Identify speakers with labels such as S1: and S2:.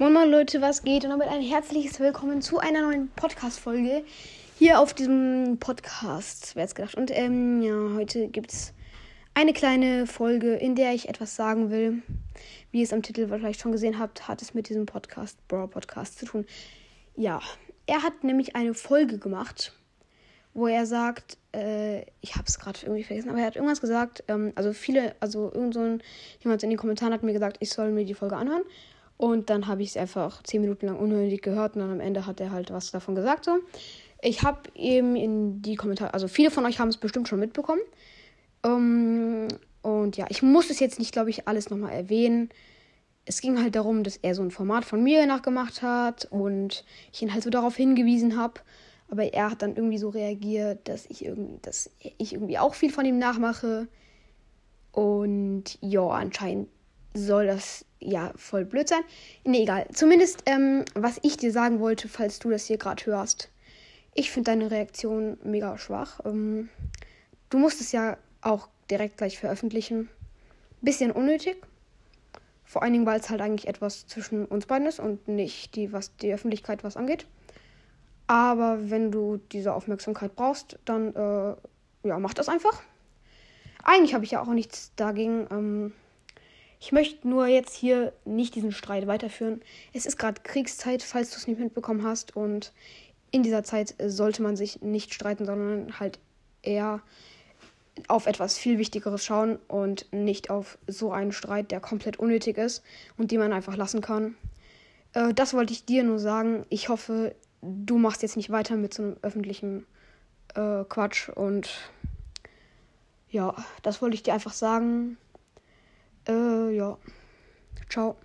S1: Moin Moin Leute, was geht? Und damit ein herzliches Willkommen zu einer neuen Podcast-Folge hier auf diesem Podcast, wer es gedacht. Und ähm, ja, heute gibt es eine kleine Folge, in der ich etwas sagen will. Wie ihr es am Titel vielleicht schon gesehen habt, hat es mit diesem Podcast, Brawl Podcast zu tun. Ja, er hat nämlich eine Folge gemacht, wo er sagt, äh, ich habe es gerade irgendwie vergessen, aber er hat irgendwas gesagt, ähm, also viele, also irgend so ein, jemand in den Kommentaren hat mir gesagt, ich soll mir die Folge anhören. Und dann habe ich es einfach zehn Minuten lang unnötig gehört und dann am Ende hat er halt was davon gesagt. So. Ich habe eben in die Kommentare, also viele von euch haben es bestimmt schon mitbekommen. Um, ähm, und ja, ich muss es jetzt nicht, glaube ich, alles nochmal erwähnen. Es ging halt darum, dass er so ein Format von mir nachgemacht hat und ich ihn halt so darauf hingewiesen habe. Aber er hat dann irgendwie so reagiert, dass ich irgendwie, dass ich irgendwie auch viel von ihm nachmache. Und ja, anscheinend soll das ja voll blöd sein. Nee, egal. Zumindest, ähm, was ich dir sagen wollte, falls du das hier gerade hörst. Ich finde deine Reaktion mega schwach. Ähm, du musst es ja auch direkt gleich veröffentlichen. Bisschen unnötig. Vor allen Dingen, weil es halt eigentlich etwas zwischen uns beiden ist und nicht die, was die Öffentlichkeit was angeht. Aber wenn du diese Aufmerksamkeit brauchst, dann äh, ja, mach das einfach. Eigentlich habe ich ja auch nichts dagegen. Ähm, ich möchte nur jetzt hier nicht diesen Streit weiterführen. Es ist gerade Kriegszeit, falls du es nicht mitbekommen hast. Und in dieser Zeit sollte man sich nicht streiten, sondern halt eher auf etwas viel Wichtigeres schauen und nicht auf so einen Streit, der komplett unnötig ist und den man einfach lassen kann. Äh, das wollte ich dir nur sagen. Ich hoffe, du machst jetzt nicht weiter mit so einem öffentlichen äh, Quatsch und ja, das wollte ich dir einfach sagen. Äh, ja. Ciao.